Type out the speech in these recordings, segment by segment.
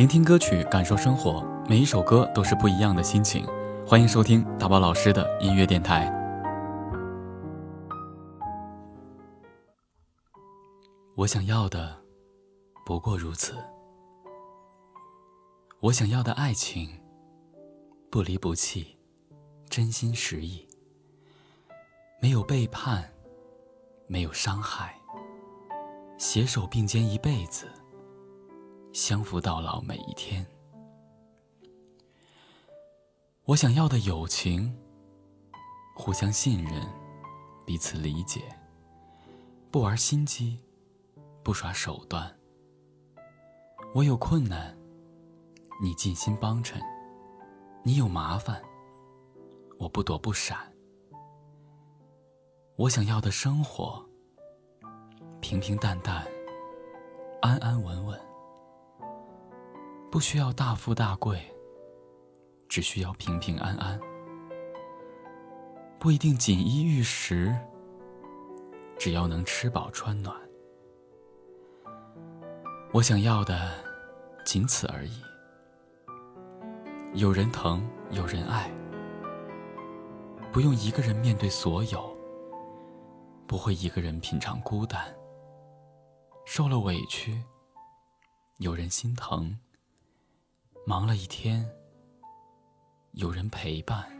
聆听歌曲，感受生活，每一首歌都是不一样的心情。欢迎收听大宝老师的音乐电台。我想要的不过如此。我想要的爱情，不离不弃，真心实意，没有背叛，没有伤害，携手并肩一辈子。相扶到老每一天。我想要的友情，互相信任，彼此理解，不玩心机，不耍手段。我有困难，你尽心帮衬；你有麻烦，我不躲不闪。我想要的生活，平平淡淡，安安稳稳。不需要大富大贵，只需要平平安安。不一定锦衣玉食，只要能吃饱穿暖。我想要的仅此而已。有人疼，有人爱，不用一个人面对所有，不会一个人品尝孤单。受了委屈，有人心疼。忙了一天，有人陪伴。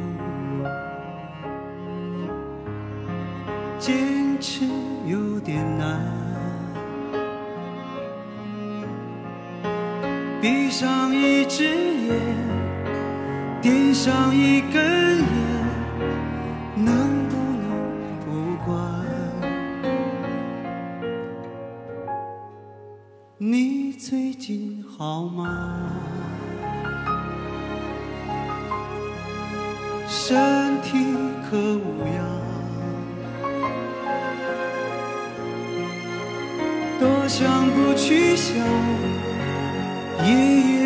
闭上一只眼，点上一根烟，能不能不管？你最近好吗？身体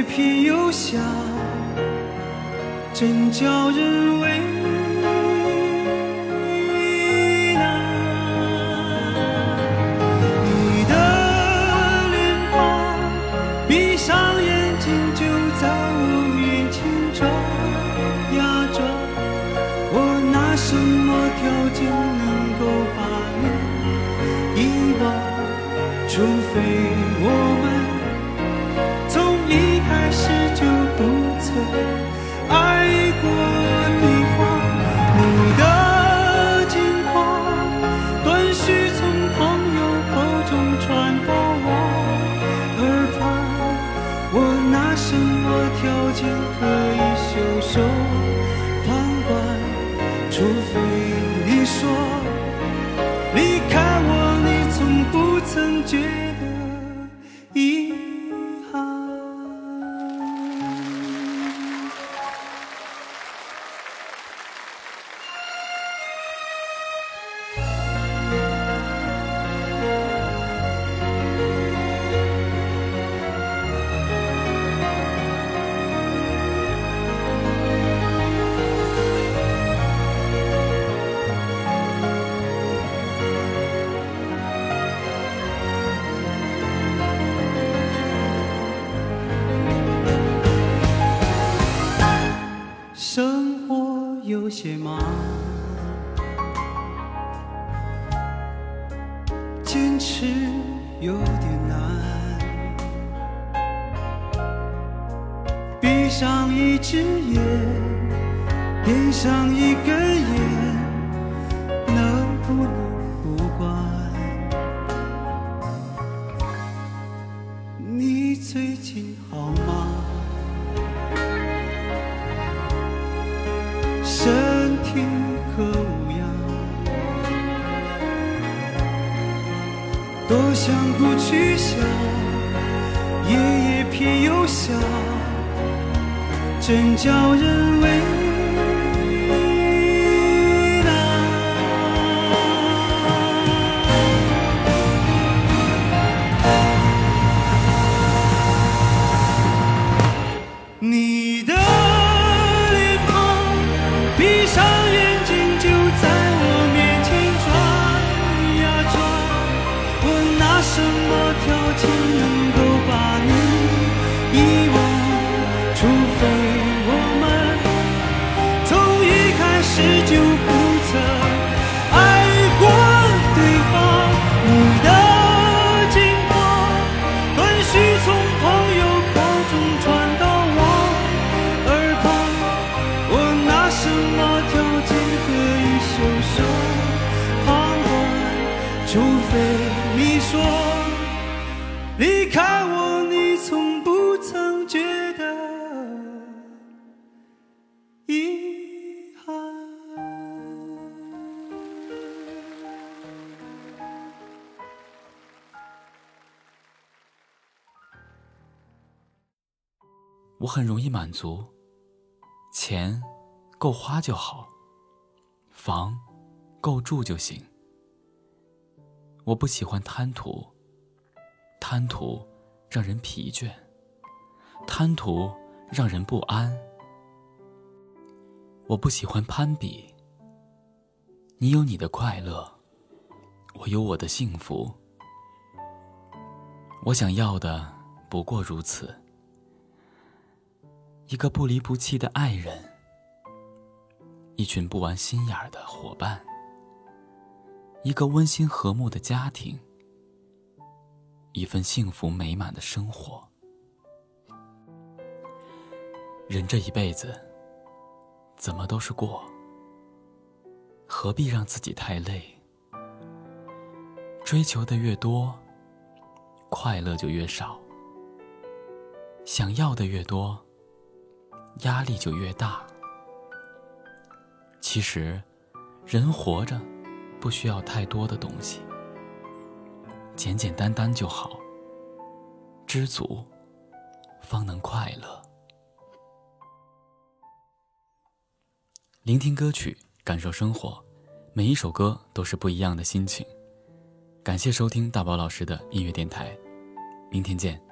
偏又想，真叫人为句坚持有点难。闭上一只眼，点上一根烟，多想不去想，夜夜偏又想，真叫人为什么条件能够把你离开我，你从不曾觉得遗憾。我很容易满足，钱够花就好，房够住就行。我不喜欢贪图，贪图让人疲倦，贪图让人不安。我不喜欢攀比，你有你的快乐，我有我的幸福。我想要的不过如此。一个不离不弃的爱人，一群不玩心眼的伙伴，一个温馨和睦的家庭，一份幸福美满的生活。人这一辈子，怎么都是过，何必让自己太累？追求的越多，快乐就越少；想要的越多，压力就越大。其实，人活着不需要太多的东西，简简单单就好。知足，方能快乐。聆听歌曲，感受生活，每一首歌都是不一样的心情。感谢收听大宝老师的音乐电台，明天见。